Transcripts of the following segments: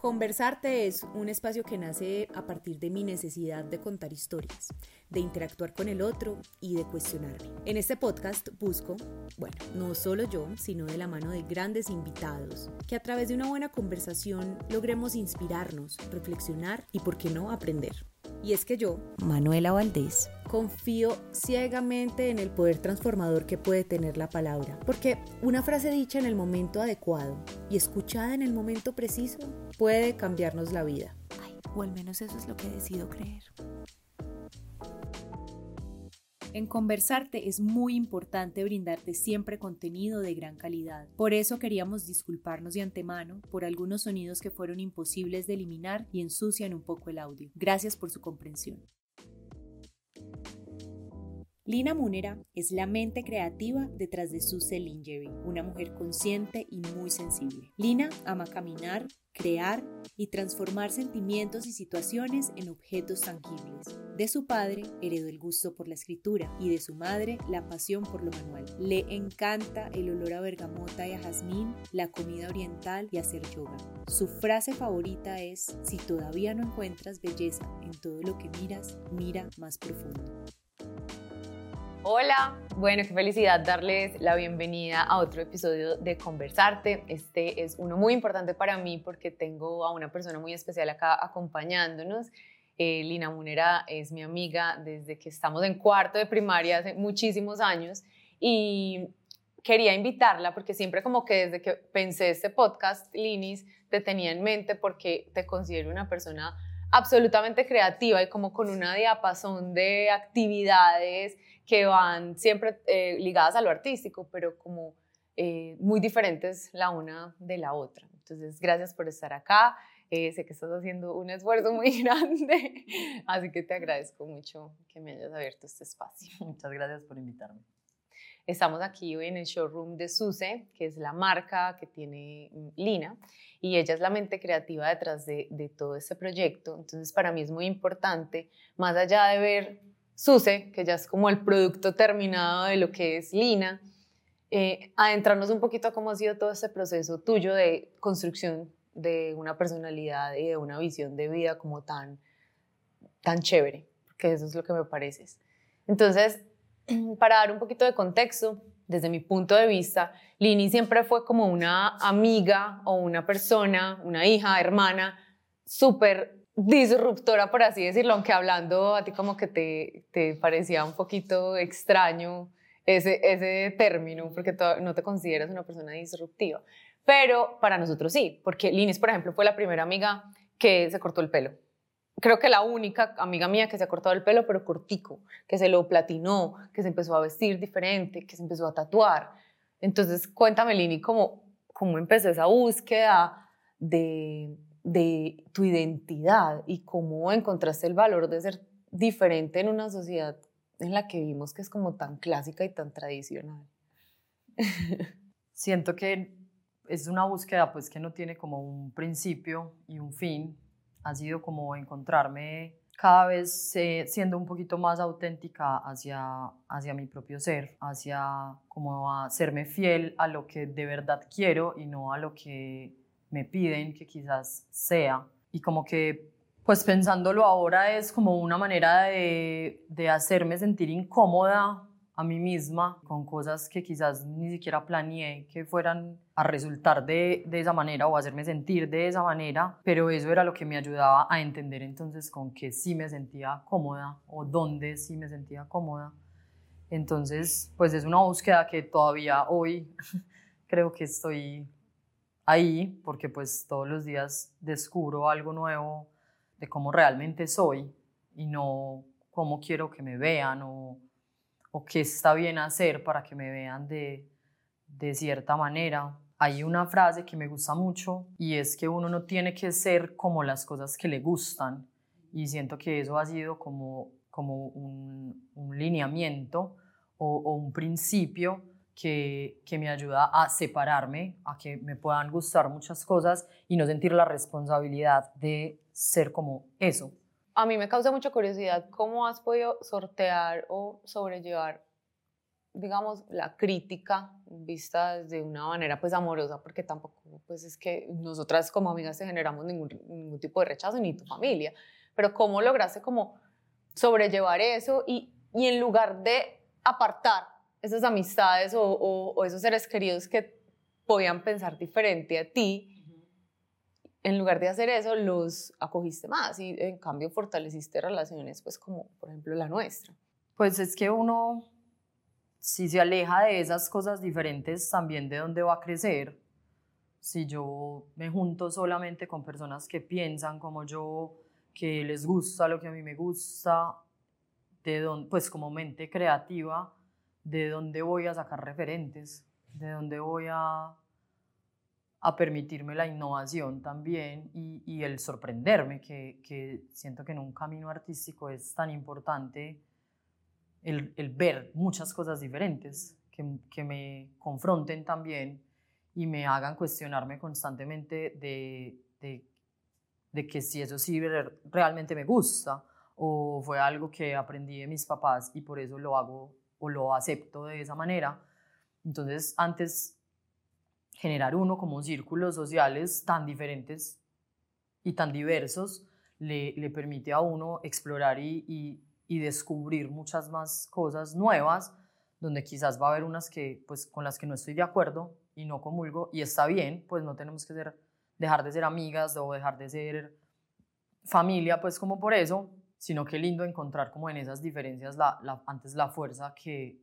Conversarte es un espacio que nace a partir de mi necesidad de contar historias, de interactuar con el otro y de cuestionarme. En este podcast busco, bueno, no solo yo, sino de la mano de grandes invitados, que a través de una buena conversación logremos inspirarnos, reflexionar y, por qué no, aprender. Y es que yo, Manuela Valdés, confío ciegamente en el poder transformador que puede tener la palabra, porque una frase dicha en el momento adecuado y escuchada en el momento preciso puede cambiarnos la vida. o al menos eso es lo que decido creer. En conversarte es muy importante brindarte siempre contenido de gran calidad. Por eso queríamos disculparnos de antemano por algunos sonidos que fueron imposibles de eliminar y ensucian un poco el audio. Gracias por su comprensión. Lina Munera es la mente creativa detrás de Suse Lingerie, una mujer consciente y muy sensible. Lina ama caminar, crear y transformar sentimientos y situaciones en objetos tangibles. De su padre heredó el gusto por la escritura y de su madre la pasión por lo manual. Le encanta el olor a bergamota y a jazmín, la comida oriental y hacer yoga. Su frase favorita es, si todavía no encuentras belleza en todo lo que miras, mira más profundo. Hola, bueno, qué felicidad darles la bienvenida a otro episodio de Conversarte. Este es uno muy importante para mí porque tengo a una persona muy especial acá acompañándonos. Eh, Lina Munera es mi amiga desde que estamos en cuarto de primaria hace muchísimos años y quería invitarla porque siempre como que desde que pensé este podcast, Linis, te tenía en mente porque te considero una persona absolutamente creativa y como con una diapasón de actividades que van siempre eh, ligadas a lo artístico, pero como eh, muy diferentes la una de la otra. Entonces, gracias por estar acá. Eh, sé que estás haciendo un esfuerzo muy grande, así que te agradezco mucho que me hayas abierto este espacio. Muchas gracias por invitarme. Estamos aquí hoy en el showroom de Suse, que es la marca que tiene mm, Lina, y ella es la mente creativa detrás de, de todo este proyecto. Entonces, para mí es muy importante, más allá de ver Suse, que ya es como el producto terminado de lo que es Lina, eh, adentrarnos un poquito a cómo ha sido todo este proceso tuyo de construcción de una personalidad y de una visión de vida como tan, tan chévere, que eso es lo que me parece. Entonces, para dar un poquito de contexto, desde mi punto de vista, Lini siempre fue como una amiga o una persona, una hija, hermana, súper disruptora, por así decirlo, aunque hablando a ti como que te, te parecía un poquito extraño ese, ese término, porque no te consideras una persona disruptiva. Pero para nosotros sí, porque Linis, por ejemplo, fue la primera amiga que se cortó el pelo. Creo que la única amiga mía que se ha cortado el pelo, pero cortico, que se lo platinó, que se empezó a vestir diferente, que se empezó a tatuar. Entonces, cuéntame, Lini, cómo, cómo empezó esa búsqueda de, de tu identidad y cómo encontraste el valor de ser diferente en una sociedad en la que vivimos que es como tan clásica y tan tradicional. Siento que es una búsqueda pues que no tiene como un principio y un fin. Ha sido como encontrarme cada vez eh, siendo un poquito más auténtica hacia, hacia mi propio ser, hacia como hacerme fiel a lo que de verdad quiero y no a lo que me piden que quizás sea. Y como que, pues pensándolo ahora es como una manera de, de hacerme sentir incómoda a mí misma con cosas que quizás ni siquiera planeé que fueran a resultar de, de, esa manera o hacerme sentir de esa manera, pero eso era lo que me ayudaba a entender entonces con qué sí me sentía cómoda o dónde sí me sentía cómoda. Entonces, pues es una búsqueda que todavía hoy creo que estoy ahí porque pues todos los días descubro algo nuevo de cómo realmente soy y no cómo quiero que me vean o, o qué está bien hacer para que me vean de, de cierta manera. Hay una frase que me gusta mucho y es que uno no tiene que ser como las cosas que le gustan y siento que eso ha sido como, como un, un lineamiento o, o un principio que, que, me ayuda a separarme, a que me puedan gustar muchas cosas y no sentir la responsabilidad de ser como eso. A mí me causa mucha curiosidad cómo has podido sortear o sobrellevar digamos, la crítica vista de una manera pues amorosa, porque tampoco pues es que nosotras como amigas te generamos ningún, ningún tipo de rechazo, ni tu familia, pero cómo lograste como sobrellevar eso y, y en lugar de apartar esas amistades o, o, esos seres queridos que podían pensar diferente a ti, en lugar de hacer eso, los acogiste más y en cambio fortaleciste relaciones, pues como por ejemplo la nuestra. Pues es que uno, si se aleja de esas cosas diferentes, también de dónde va a crecer. Si yo me junto solamente con personas que piensan como yo, que les gusta lo que a mí me gusta, de dónde, pues como mente creativa, de dónde voy a sacar referentes, de dónde voy a, a permitirme la innovación también y, el sorprenderme, que, siento que en un camino artístico es tan importante el, ver muchas cosas diferentes, que, me confronten también y me hagan cuestionarme constantemente de, de que si eso sí realmente me gusta o fue algo que aprendí de mis papás y por eso lo hago o lo acepto de esa manera. Entonces, antes generar uno como círculos sociales tan diferentes y tan diversos le, permite a uno explorar y, descubrir muchas más cosas nuevas, donde quizás va a haber unas que, pues, con las que no estoy de acuerdo y no comulgo, y está bien, pues no tenemos que dejar de ser amigas o dejar de ser familia, pues como por eso, sino que lindo encontrar como en esas diferencias antes la fuerza que,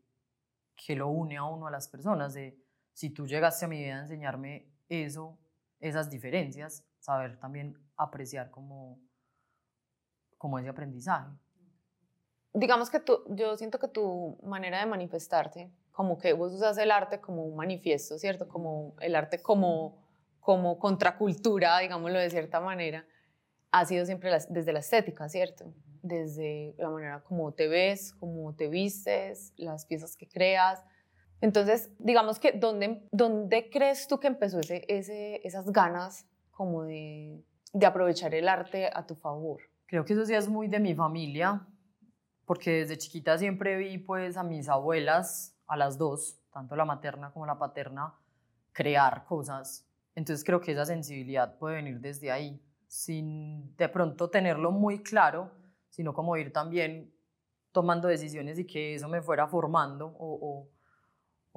que lo une a uno a las personas, de si tú llegaste a mi vida a enseñarme eso, esas diferencias, saber también apreciar como, como ese aprendizaje. Digamos que tú, yo siento que tu manera de manifestarte, como que vos usas el arte como un manifiesto, ¿cierto? Como el arte como, como contracultura, digámoslo de cierta manera ha sido siempre desde la estética, ¿cierto? Desde la manera como te ves, como te vistes, las piezas que creas. Entonces, digamos que, ¿dónde, dónde crees tú que empezó ese, ese, esas ganas como de, de aprovechar el arte a tu favor? Creo que eso sí es muy de mi familia, porque desde chiquita siempre vi pues a mis abuelas, a las dos, tanto la materna como la paterna, crear cosas. Entonces creo que esa sensibilidad puede venir desde ahí sin de pronto tenerlo muy claro, sino como ir también tomando decisiones y que eso me fuera formando o, o,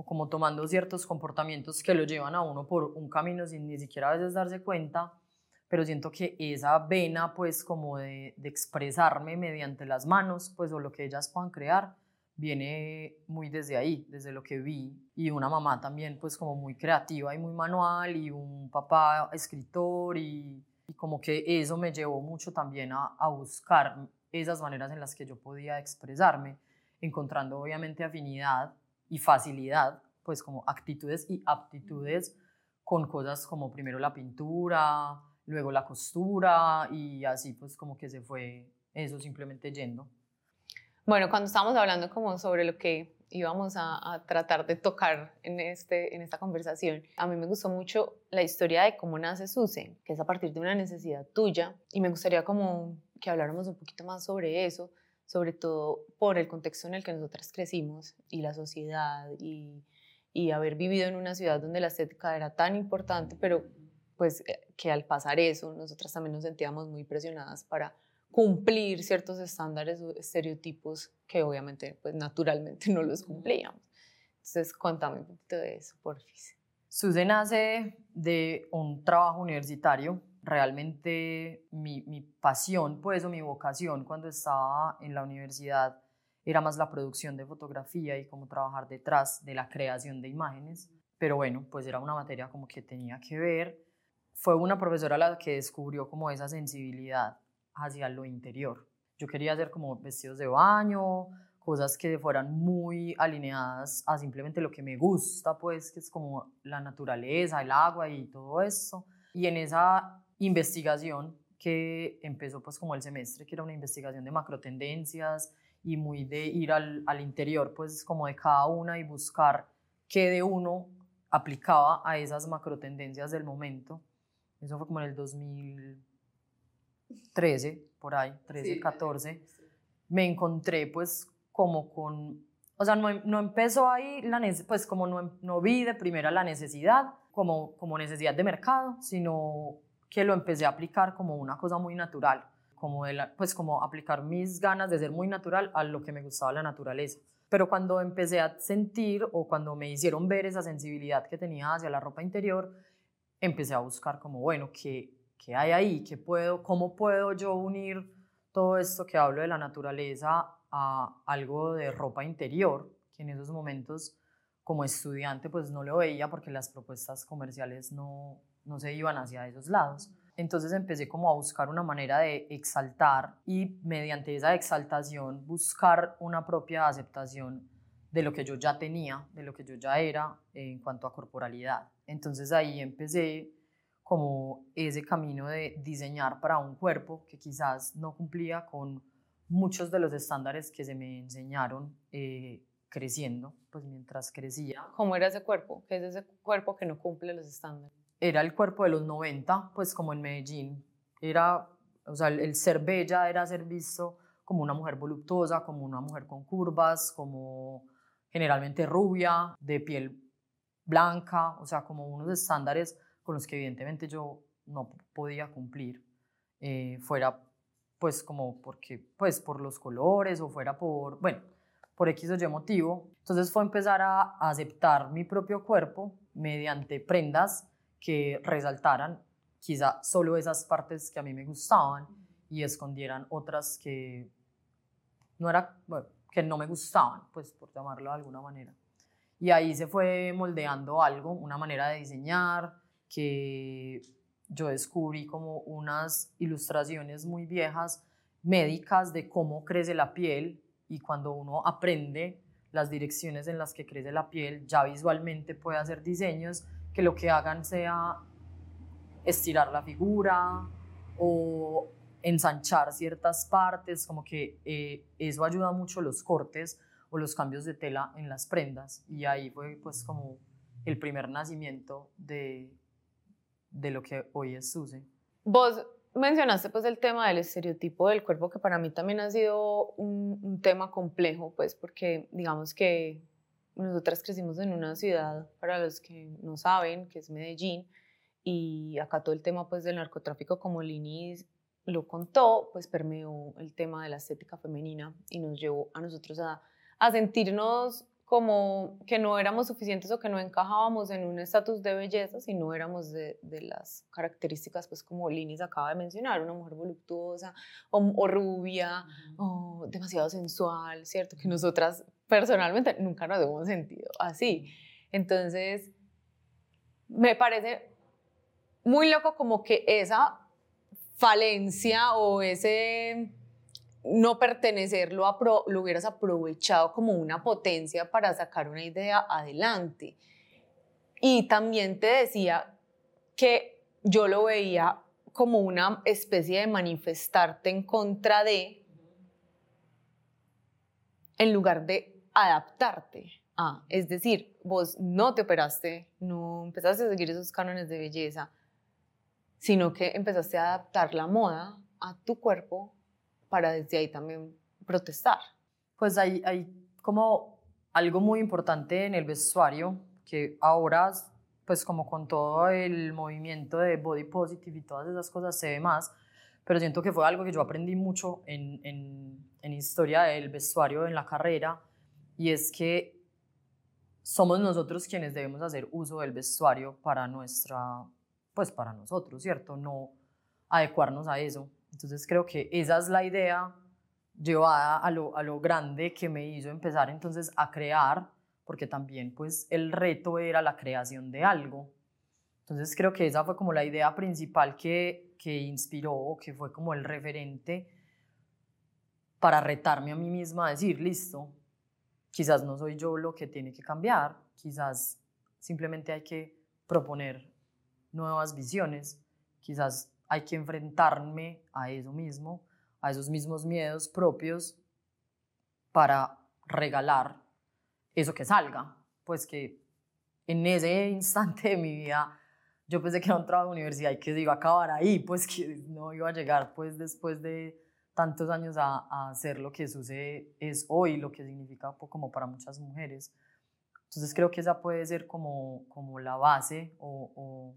como tomando ciertos comportamientos que lo llevan a uno por un camino sin ni siquiera a veces darse cuenta, pero siento que esa vena pues como de, expresarme mediante las manos pues o lo que ellas puedan crear viene muy desde ahí, desde lo que vi. Y una mamá también pues como muy creativa y muy manual y un papá escritor y como que eso me llevó mucho también a, buscar esas maneras en las que yo podía expresarme, encontrando obviamente afinidad y facilidad, pues como actitudes y aptitudes con cosas como primero la pintura, luego la costura y así pues como que se fue eso simplemente yendo. Bueno, cuando estábamos hablando como sobre lo que íbamos a, tratar de tocar en, este, en esta conversación. A mí me gustó mucho la historia de cómo nace Suse, que es a partir de una necesidad tuya, y me gustaría como que habláramos un poquito más sobre eso, sobre todo por el contexto en el que nosotras crecimos y la sociedad y, y haber vivido en una ciudad donde la estética era tan importante, pero pues eh, que al pasar eso nosotras también nos sentíamos muy presionadas para cumplir ciertos estándares o estereotipos que obviamente, pues naturalmente no los cumplíamos. Entonces, cuéntame un poquito de eso, por favor. Suze nace de un trabajo universitario. Realmente mi, pasión, pues, o mi vocación cuando estaba en la universidad era más la producción de fotografía y cómo trabajar detrás de la creación de imágenes. Pero bueno, pues era una materia como que tenía que ver. Fue una profesora la que descubrió como esa sensibilidad hacia lo interior. Yo quería hacer como vestidos de baño, cosas que fueran muy alineadas a simplemente lo que me gusta, pues, que es como la naturaleza, el agua y todo eso. Y en esa investigación que empezó pues como el semestre, que era una investigación de macro tendencias y muy de ir al, al interior, pues como de cada una y buscar qué de uno aplicaba a esas macro tendencias del momento. Eso fue como en el 2000, 13, por ahí, 13, 14, me encontré pues como con o sea, no, no empezó ahí, la pues como no, no vi de primera la necesidad, como, como necesidad de mercado, sino que lo empecé a aplicar como una cosa muy natural, como, de pues como aplicar mis ganas de ser muy natural a lo que me gustaba la naturaleza. Pero cuando empecé a sentir o cuando me hicieron ver esa sensibilidad que tenía hacia la ropa interior, empecé a buscar como, bueno, ¿qué, qué hay ahí? ¿Qué puedo, ¿Cómo puedo yo unir todo esto que hablo de la naturaleza a algo de ropa interior, que en esos momentos como estudiante pues no lo veía porque las propuestas comerciales no, no se iban hacia esos lados. Entonces empecé como a buscar una manera de exaltar y mediante esa exaltación buscar una propia aceptación de lo que yo ya tenía, de lo que yo ya era en cuanto a corporalidad. Entonces ahí empecé como ese camino de diseñar para un cuerpo que quizás no cumplía con muchos de los estándares que se me enseñaron eh, creciendo, pues mientras crecía. ¿Cómo era ese cuerpo? ¿Qué es ese cuerpo que no cumple los estándares? Era el cuerpo de los 90, pues como en Medellín. Era, o sea, el, ser bella era ser visto como una mujer voluptuosa, como una mujer con curvas, como generalmente rubia, de piel blanca, o sea, como unos estándares con los que evidentemente yo no podía cumplir, eh, fuera pues como porque, pues por los colores o fuera por, bueno, por X o Y motivo. Entonces fue empezar a aceptar mi propio cuerpo mediante prendas que resaltaran quizá solo esas partes que a mí me gustaban y escondieran otras que no era, que no me gustaban, pues por llamarlo de alguna manera. Y ahí se fue moldeando algo, una manera de diseñar que yo descubrí como unas ilustraciones muy viejas médicas de cómo crece la piel y cuando uno aprende las direcciones en las que crece la piel, ya visualmente puede hacer diseños que lo que hagan sea estirar la figura o ensanchar ciertas partes, como que eh, eso ayuda mucho los cortes o los cambios de tela en las prendas y ahí fue pues como el primer nacimiento de, de lo que hoy es SUSE. Vos mencionaste pues el tema del estereotipo del cuerpo que para mí también ha sido un, un tema complejo pues porque digamos que nosotras crecimos en una ciudad, para los que no saben, que es Medellín, y acá todo el tema pues del narcotráfico, como Lini lo contó, pues permeó el tema de la estética femenina y nos llevó a nosotros a, a sentirnos como que no éramos suficientes o que no encajábamos en un estatus de belleza si no éramos de, de, las características, pues como Linis acaba de mencionar, una mujer voluptuosa o, rubia o demasiado sensual, ¿cierto? Que nosotras personalmente nunca nos hemos sentido así. Entonces, me parece muy loco como que esa falencia o ese no pertenecer lo, lo hubieras aprovechado como una potencia para sacar una idea adelante. Y también te decía que yo lo veía como una especie de manifestarte en contra de, en lugar de adaptarte a. Es decir, vos no te operaste, no empezaste a seguir esos cánones de belleza, sino que empezaste a adaptar la moda a tu cuerpo para desde ahí también protestar. Pues hay, hay como algo muy importante en el vestuario que ahora, pues como con todo el movimiento de body positive y todas esas cosas se ve más, pero siento que fue algo que yo aprendí mucho en, en, en historia del vestuario en la carrera y es que somos nosotros quienes debemos hacer uso del vestuario para nuestra, pues para nosotros, ¿cierto? No adecuarnos a eso. Entonces creo que esa es la idea llevada a lo, a lo grande que me hizo empezar entonces a crear, porque también pues el reto era la creación de algo. Entonces creo que esa fue como la idea principal que, que inspiró, que fue como el referente para retarme a mí misma a decir, listo, quizás no soy yo lo que tiene que cambiar, quizás simplemente hay que proponer nuevas visiones, quizás hay que enfrentarme a eso mismo, a esos mismos miedos propios para regalar eso que salga. Pues que en ese instante de mi vida yo pensé que era un trabajo de universidad y que se iba a acabar ahí, pues que no iba a llegar pues después de tantos años a, hacer lo que sucede es hoy, lo que significa como para muchas mujeres. Entonces creo que esa puede ser como, como la base o,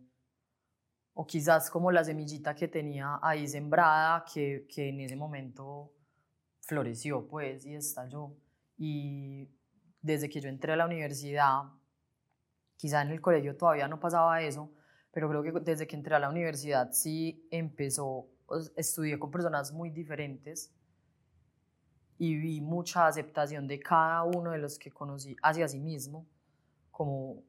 o, quizás como la semillita que tenía ahí sembrada que, que en ese momento floreció pues y estalló. Y desde que yo entré a la universidad, quizá en el colegio todavía no pasaba eso, pero creo que desde que entré a la universidad sí empezó, estudié con personas muy diferentes y vi mucha aceptación de cada uno de los que conocí hacia sí mismo, como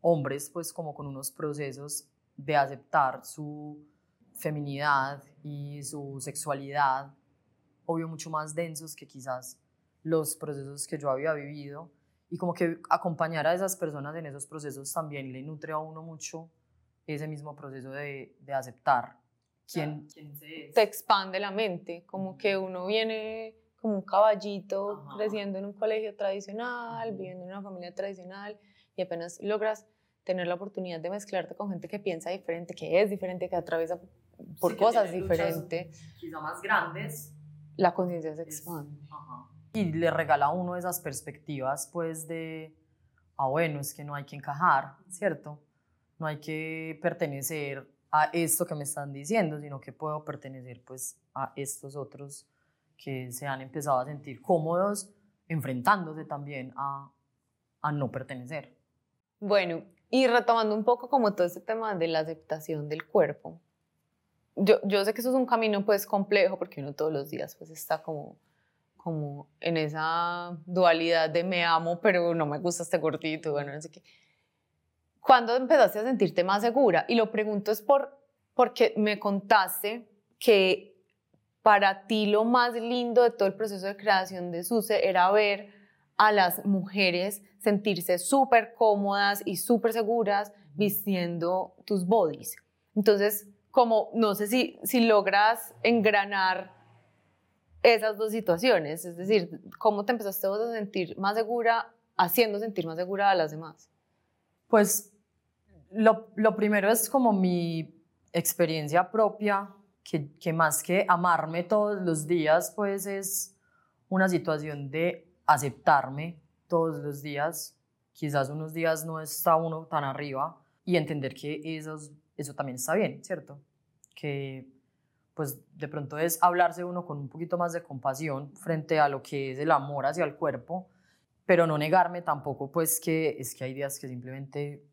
hombres, pues como con unos procesos de aceptar su feminidad y su sexualidad, obvio mucho más densos que quizás los procesos que yo había vivido. Y como que acompañar a esas personas en esos procesos también le nutre a uno mucho ese mismo proceso de, de aceptar quién, quién se es. Te expande la mente, como que uno viene como un caballito creciendo en un colegio tradicional, viviendo en una familia tradicional y apenas logras tener la oportunidad de mezclarte con gente que piensa diferente, que es diferente, que atraviesa por cosas diferentes. Quizá más grandes. La conciencia se expande. Y le regala a uno esas perspectivas, pues, de, ah, bueno, es que no hay que encajar, ¿cierto? no hay que pertenecer a esto que me están diciendo, sino que puedo pertenecer pues a estos otros que se han empezado a sentir cómodos enfrentándose también a, a no pertenecer. Bueno, y retomando un poco como todo este tema de la aceptación del cuerpo, yo, yo sé que eso es un camino pues complejo porque uno todos los días pues está como como en esa dualidad de me amo, pero no me gusta este gordito, bueno, no sé qué. ¿Cuándo empezaste a sentirte más segura? Y lo pregunto es por, porque me contaste que para ti lo más lindo de todo el proceso de creación de SUSE era ver a las mujeres sentirse súper cómodas y súper seguras vistiendo tus bodies. Entonces, como no sé si, si logras engranar esas dos situaciones, es decir, cómo te empezaste a sentir más segura haciendo sentir más segura a las demás. Pues lo, lo, primero es como mi experiencia propia, que, que, más que amarme todos los días, pues es una situación de aceptarme todos los días. Quizás unos días no está uno tan arriba y entender que eso, eso también está bien, ¿cierto? Que pues de pronto es hablarse uno con un poquito más de compasión frente a lo que es el amor hacia el cuerpo, pero no negarme tampoco pues que es que hay días que simplemente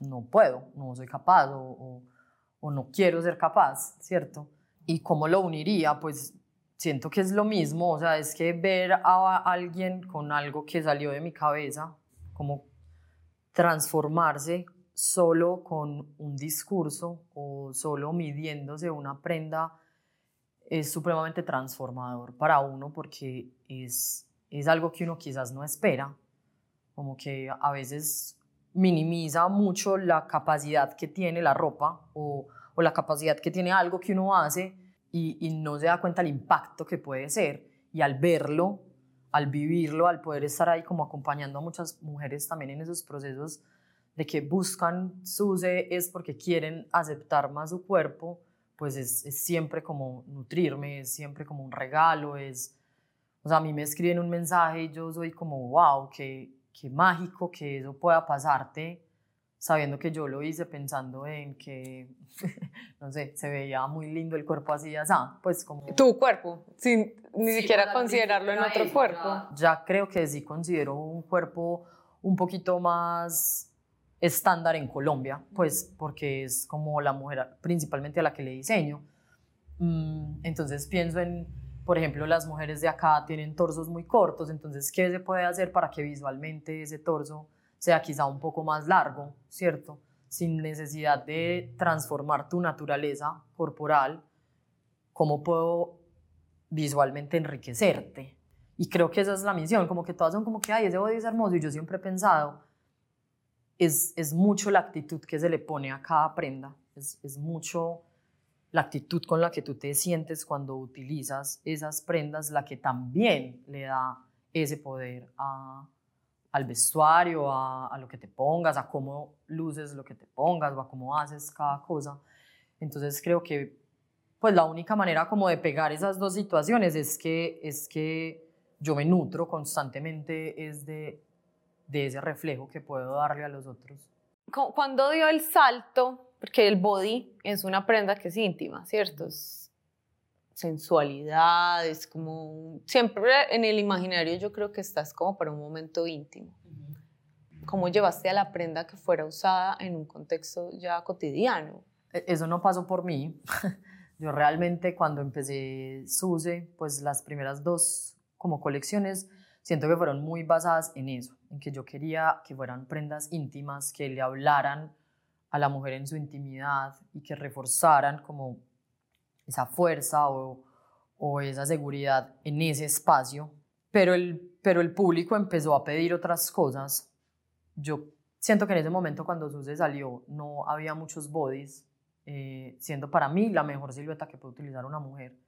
no puedo, no soy capaz o, no quiero ser capaz, ¿cierto? ¿Y cómo lo uniría? Pues siento que es lo mismo, o sea, es que ver a alguien con algo que salió de mi cabeza, como transformarse solo con un discurso o solo midiéndose una prenda es supremamente transformador para uno porque es, es algo que uno quizás no espera, como que a veces minimiza mucho la capacidad que tiene la ropa o, la capacidad que tiene algo que uno hace y, no se da cuenta el impacto que puede ser. Y al verlo, al vivirlo, al poder estar ahí como acompañando a muchas mujeres también en esos procesos de que buscan SUSE es porque quieren aceptar más su cuerpo, pues es, siempre como nutrirme, es siempre como un regalo, es... O sea, a mí me escriben un mensaje y yo soy como, wow, que qué mágico que eso pueda pasarte sabiendo que yo lo hice pensando en que, no sé, se veía muy lindo el cuerpo así ya pues como... Tu cuerpo, sin ni siquiera considerarlo en otro cuerpo. Ya, creo que sí considero un cuerpo un poquito más estándar en Colombia, pues porque es como la mujer principalmente a la que le diseño. Mm, entonces pienso en por ejemplo, las mujeres de acá tienen torsos muy cortos, entonces, ¿qué se puede hacer para que visualmente ese torso sea quizá un poco más largo, ¿cierto? Sin necesidad de transformar tu naturaleza corporal, ¿cómo puedo visualmente enriquecerte? Y creo que esa es la misión, como que todas son como que, ay, ese body es hermoso, y yo siempre he pensado, es, es mucho la actitud que se le pone a cada prenda, es, es mucho la actitud con la que tú te sientes cuando utilizas esas prendas, la que también le da ese poder al vestuario, a, lo que te pongas, a cómo luces lo que te pongas o a cómo haces cada cosa. Entonces creo que pues la única manera como de pegar esas dos situaciones es que, es que yo me nutro constantemente es de, de ese reflejo que puedo darle a los otros. Cuando dio el salto, porque el body es una prenda que es íntima, ¿cierto? Es sensualidad, es como siempre en el imaginario yo creo que estás como para un momento íntimo. ¿Cómo llevaste a la prenda que fuera usada en un contexto ya cotidiano? E, eso no pasó por mí. Yo realmente cuando empecé Suse, pues las primeras dos como colecciones, siento que fueron muy basadas en eso, en que yo quería que fueran prendas íntimas, que le hablaran a la mujer en su intimidad y que reforzaran como esa fuerza o, o esa seguridad en ese espacio. Pero el, pero el público empezó a pedir otras cosas. Yo siento que en ese momento cuando Suse salió no había muchos bodies eh, siendo para mí la mejor silueta que puede utilizar una mujer.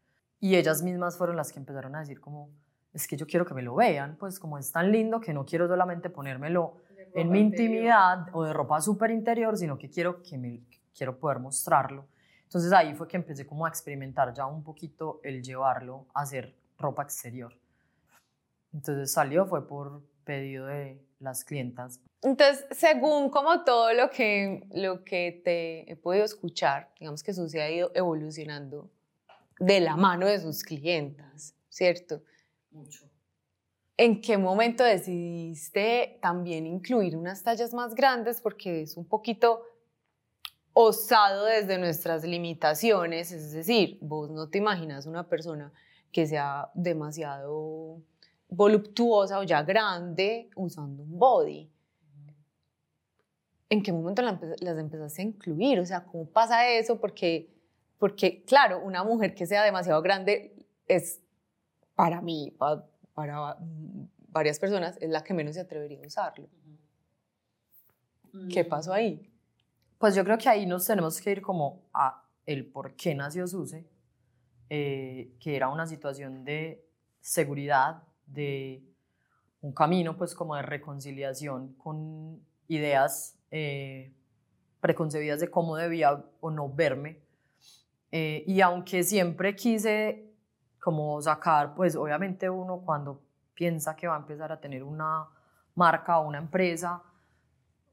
Y ellas mismas fueron las que empezaron a decir como, es que yo quiero que me lo vean, pues como es tan lindo que no quiero solamente ponérmelo en mi intimidad o de ropa súper interior, sino que quiero, que me, quiero poder mostrarlo. Entonces ahí fue que empecé como a experimentar ya un poquito el llevarlo a hacer ropa exterior. Entonces salió, fue por pedido de las clientas. Entonces, según como todo lo que, lo que te he podido escuchar, digamos que eso se ha ido evolucionando de la mano de sus clientas, ¿cierto? Mucho. ¿En qué momento decidiste también incluir unas tallas más grandes? Porque es un poquito osado desde nuestras limitaciones, es decir, vos no te imaginas una persona que sea demasiado voluptuosa o ya grande usando un body. ¿En qué momento las empezaste a incluir? O sea, ¿cómo pasa eso? Porque, porque claro, una mujer que sea demasiado grande es, para mí, para, para varias personas, es la que menos se atrevería a usarlo. ¿Qué pasó ahí? Pues yo creo que ahí nos tenemos que ir como a el por qué nació Suse, eh, que era una situación de seguridad, de un camino pues como de reconciliación con ideas eh, preconcebidas de cómo debía o no verme. Eh, y aunque siempre quise como sacar, pues obviamente uno cuando piensa que va a empezar a tener una marca o una empresa,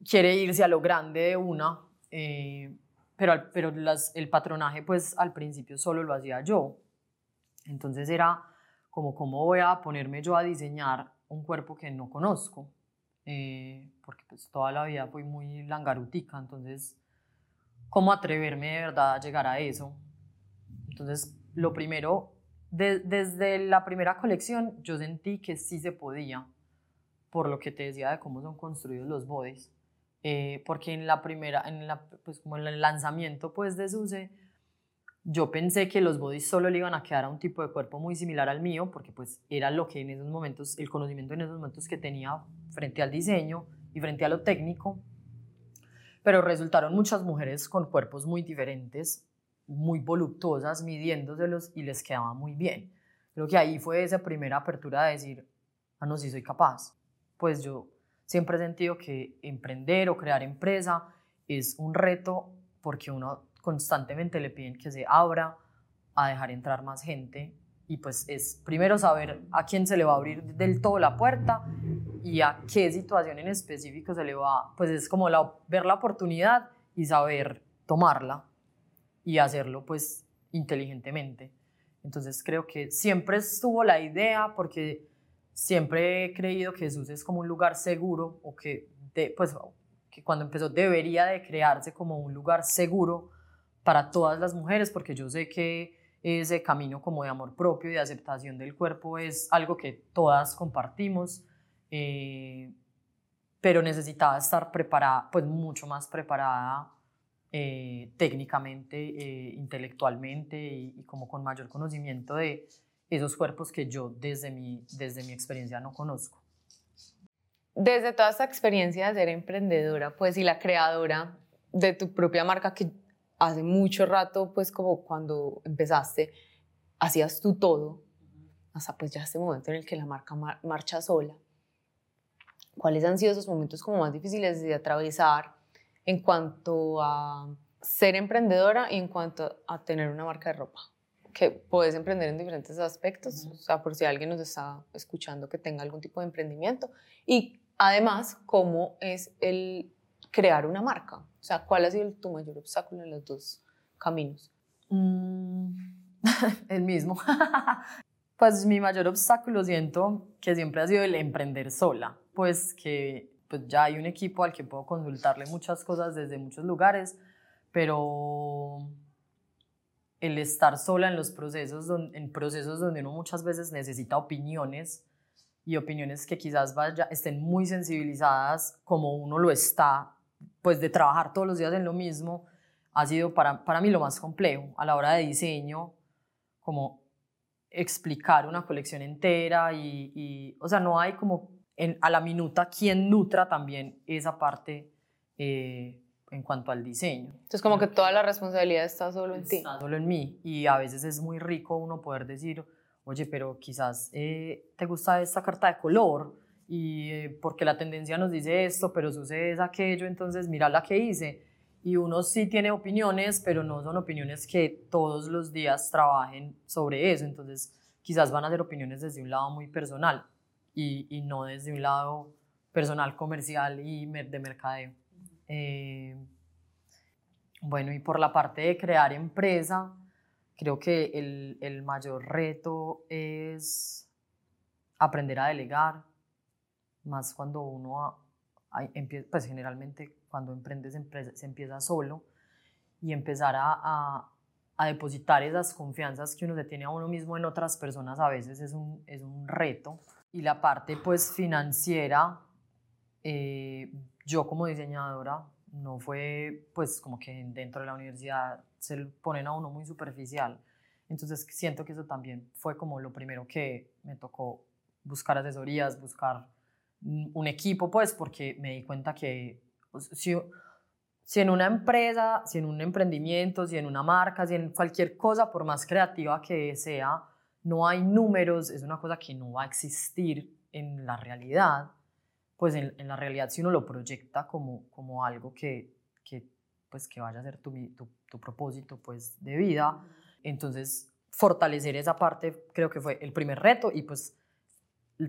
quiere irse a lo grande de una, eh, pero, pero el patronaje pues al principio solo lo hacía yo. Entonces era como cómo voy a ponerme yo a diseñar un cuerpo que no conozco, eh, porque pues toda la vida fui muy langarutica, entonces, ¿cómo atreverme de verdad a llegar a eso? Entonces, lo primero, desde la primera colección, yo sentí que sí se podía, por lo que te decía de cómo son construidos los bodies, eh, porque en la primera, en la, pues como en el lanzamiento pues de Suse, yo pensé que los bodies solo le iban a quedar a un tipo de cuerpo muy similar al mío, porque pues era lo que en esos momentos, el conocimiento en esos momentos que tenía frente al diseño y frente a lo técnico. Pero resultaron muchas mujeres con cuerpos muy diferentes, muy voluptuosas, midiéndoselos y les quedaba muy bien. Creo que ahí fue esa primera apertura de decir, ah, no, sí soy capaz. Pues yo siempre he sentido que emprender o crear empresa es un reto porque uno constantemente le piden que se abra a dejar entrar más gente y pues es primero saber a quién se le va a abrir del todo la puerta y a qué situación en específico se le va, pues es como ver la oportunidad y saber tomarla y hacerlo pues inteligentemente. Entonces creo que siempre estuvo la idea porque siempre he creído que Jesús es como un lugar seguro o que, de, pues, que cuando empezó debería de crearse como un lugar seguro para todas las mujeres, porque yo sé que ese camino como de amor propio y de aceptación del cuerpo es algo que todas compartimos, eh, pero necesitaba estar preparada, pues mucho más preparada eh, técnicamente, eh, intelectualmente y, y, como con mayor conocimiento de esos cuerpos que yo desde mi, desde mi experiencia no conozco. Desde toda esta experiencia de ser emprendedora, pues y la creadora de tu propia marca, que hace mucho rato, pues como cuando empezaste, hacías tú todo, hasta pues ya este momento en el que la marca marcha sola. ¿Cuáles han sido esos momentos como más difíciles de atravesar en cuanto a ser emprendedora y en cuanto a tener una marca de ropa? Que puedes emprender en diferentes aspectos, o sea, por si alguien nos está escuchando que tenga algún tipo de emprendimiento. Y además, ¿cómo es el crear una marca? O sea, ¿cuál ha sido tu mayor obstáculo en los dos caminos? Mm, el mismo. pues mi mayor obstáculo siento que siempre ha sido el emprender sola, pues que pues ya hay un equipo al que puedo consultarle muchas cosas desde muchos lugares, pero el estar sola en los procesos, en procesos donde uno muchas veces necesita opiniones y opiniones que quizás vaya, estén muy sensibilizadas como uno lo está, pues de trabajar todos los días en lo mismo, ha sido para, para mí lo más complejo a la hora de diseño, como explicar una colección entera y, o sea, no hay como en, a la minuta quien nutra también esa parte eh, en cuanto al diseño. Entonces como que toda la responsabilidad está solo en ti. Está solo en mí y a veces es muy rico uno poder decir, oye, pero quizás eh, te gusta esta carta de color y eh, porque la tendencia nos dice esto, pero sucede aquello, entonces mira la que hice y uno sí tiene opiniones, pero no son opiniones que todos los días trabajen sobre eso, entonces quizás van a ser opiniones desde un lado muy personal y, y no desde un lado personal, comercial y de mercadeo. Eh, bueno, y por la parte de crear empresa, creo que el, el mayor reto es aprender a delegar, más cuando uno empieza, pues generalmente cuando emprendes se empieza solo y empezar a, a, depositar esas confianzas que uno se tiene a uno mismo en otras personas a veces es un, es un reto. Y la parte pues financiera, eh, yo como diseñadora, no fue pues como que dentro de la universidad se ponen a uno muy superficial. Entonces siento que eso también fue como lo primero que me tocó buscar asesorías, buscar un equipo, pues porque me di cuenta que si, si en una empresa, si en un emprendimiento, si en una marca, si en cualquier cosa, por más creativa que sea, no hay números, es una cosa que no va a existir en la realidad, pues en, en la realidad si uno lo proyecta como, como algo que, que, pues que vaya a ser tu, tu, tu propósito pues de vida, entonces fortalecer esa parte creo que fue el primer reto y pues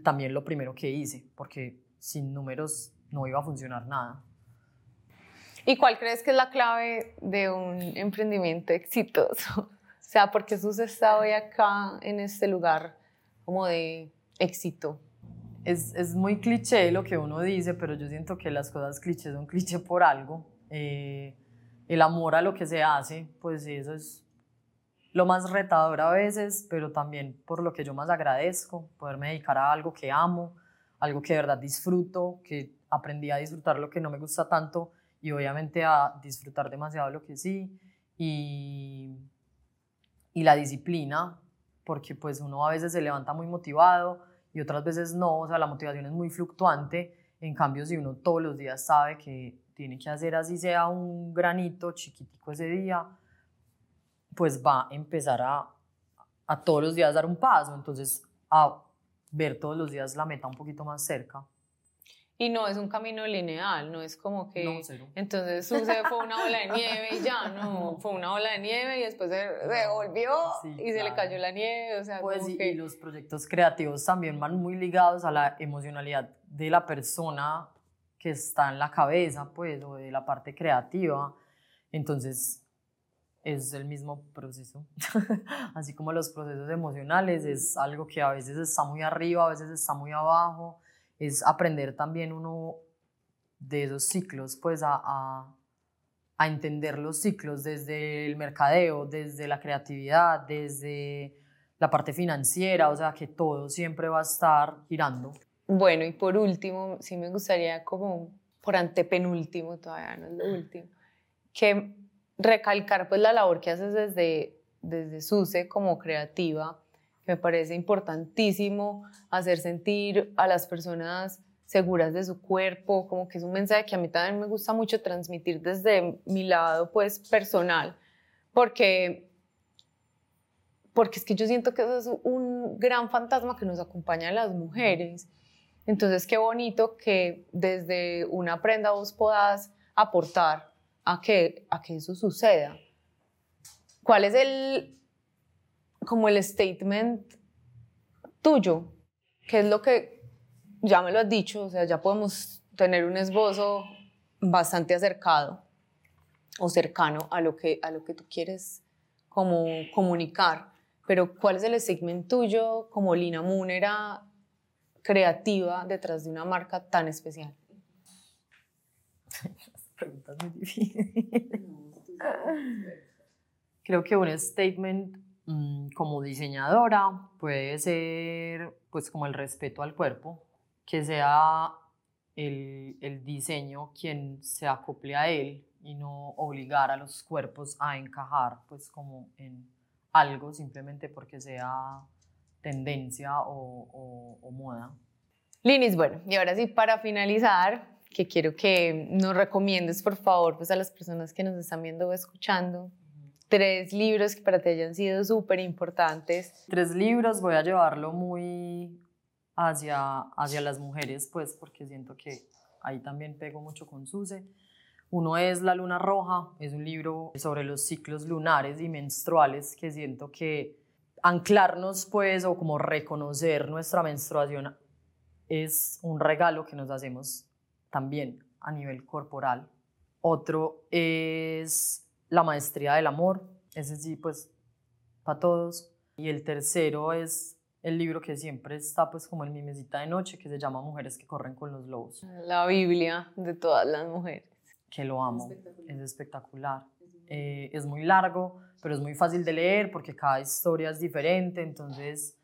también lo primero que hice, porque sin números no iba a funcionar nada. ¿Y cuál crees que es la clave de un emprendimiento exitoso? O sea, ¿por qué Sus está hoy acá en este lugar como de éxito? Es, es, muy cliché lo que uno dice, pero yo siento que las cosas clichés son cliché por algo. Eh, el amor a lo que se hace, pues eso es lo más retador a veces, pero también por lo que yo más agradezco, poderme dedicar a algo que amo, algo que de verdad disfruto, que aprendí a disfrutar lo que no me gusta tanto y obviamente a disfrutar demasiado lo que sí y, y la disciplina, porque pues uno a veces se levanta muy motivado y otras veces no, o sea, la motivación es muy fluctuante, en cambio si uno todos los días sabe que tiene que hacer así sea un granito chiquitico ese día, pues va a empezar a, a todos los días dar un paso, entonces a ver todos los días la meta un poquito más cerca. Y no es un camino lineal, no es como que entonces sucede fue una ola de nieve y ya, no, fue una ola de nieve y después se, volvió y se le cayó la nieve, o sea, pues y, los proyectos creativos también van muy ligados a la emocionalidad de la persona que está en la cabeza, pues, o de la parte creativa. Entonces, es el mismo proceso. Así como los procesos emocionales, es algo que a veces está muy arriba, a veces está muy abajo es aprender también uno de esos ciclos, pues a, a, entender los ciclos desde el mercadeo, desde la creatividad, desde la parte financiera, o sea que todo siempre va a estar girando. Bueno, y por último, sí me gustaría como por antepenúltimo, todavía no es lo último, que recalcar pues la labor que haces desde, desde SUSE como creativa, me parece importantísimo hacer sentir a las personas seguras de su cuerpo, como que es un mensaje que a mí también me gusta mucho transmitir desde mi lado pues personal, porque porque es que yo siento que eso es un gran fantasma que nos acompaña a las mujeres. Entonces, qué bonito que desde una prenda vos puedas aportar a que, a que eso suceda. ¿Cuál es el, como el statement tuyo? ¿Qué es lo que, ya me lo has dicho, o sea, ya podemos tener un esbozo bastante acercado o cercano a lo que, a lo que tú quieres como comunicar, pero ¿cuál es el statement tuyo como Lina Munera creativa detrás de una marca tan especial? Preguntas muy difíciles. Creo que un statement mm, como diseñadora puede ser pues como el respeto al cuerpo, que sea el, el diseño quien se acople a él y no obligar a los cuerpos a encajar pues como en algo simplemente porque sea tendencia o, o, moda. Linis, bueno, y ahora sí para finalizar, que quiero que nos recomiendes por favor pues a las personas que nos están viendo o escuchando tres libros que para ti hayan sido súper importantes. Tres libros, voy a llevarlo muy hacia, hacia las mujeres, pues porque siento que ahí también pego mucho con Suse. Uno es La Luna Roja, es un libro sobre los ciclos lunares y menstruales que siento que anclarnos pues o como reconocer nuestra menstruación es un regalo que nos hacemos también a nivel corporal. Otro es La Maestría del Amor, ese sí pues para todos. Y el tercero es el libro que siempre está pues como en mi mesita de noche que se llama Mujeres que corren con los lobos. La Biblia de todas las mujeres que lo amo, es espectacular. Eh, es muy largo, pero es muy fácil de leer porque cada historia es diferente, entonces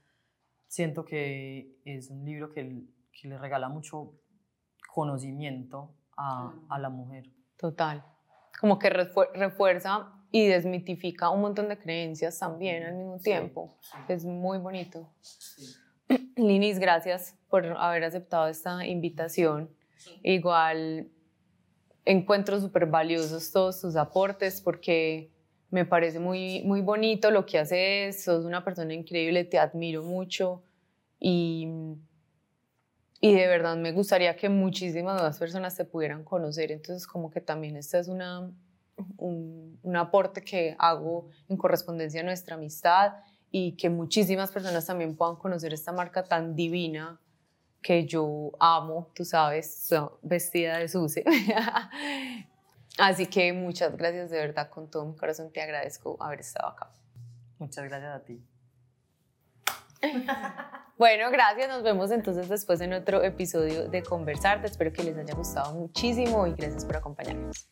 siento que es un libro que, que le regala mucho conocimiento a, a, la mujer. Total, como que refuerza y desmitifica un montón de creencias también al mismo tiempo. Es muy bonito. Linis, gracias por haber aceptado esta invitación. Igual encuentro súper valiosos todos tus aportes porque me parece muy, muy bonito lo que haces, sos una persona increíble, te admiro mucho y, y de verdad me gustaría que muchísimas más personas te pudieran conocer, entonces como que también este es una, un, un aporte que hago en correspondencia a nuestra amistad y que muchísimas personas también puedan conocer esta marca tan divina que yo amo, tú sabes, vestida de Suce. Así que muchas gracias de verdad, con todo mi corazón te agradezco haber estado acá. Muchas gracias a ti. Bueno, gracias. Nos vemos entonces después en otro episodio de Conversarte. Espero que les haya gustado muchísimo y gracias por acompañarnos.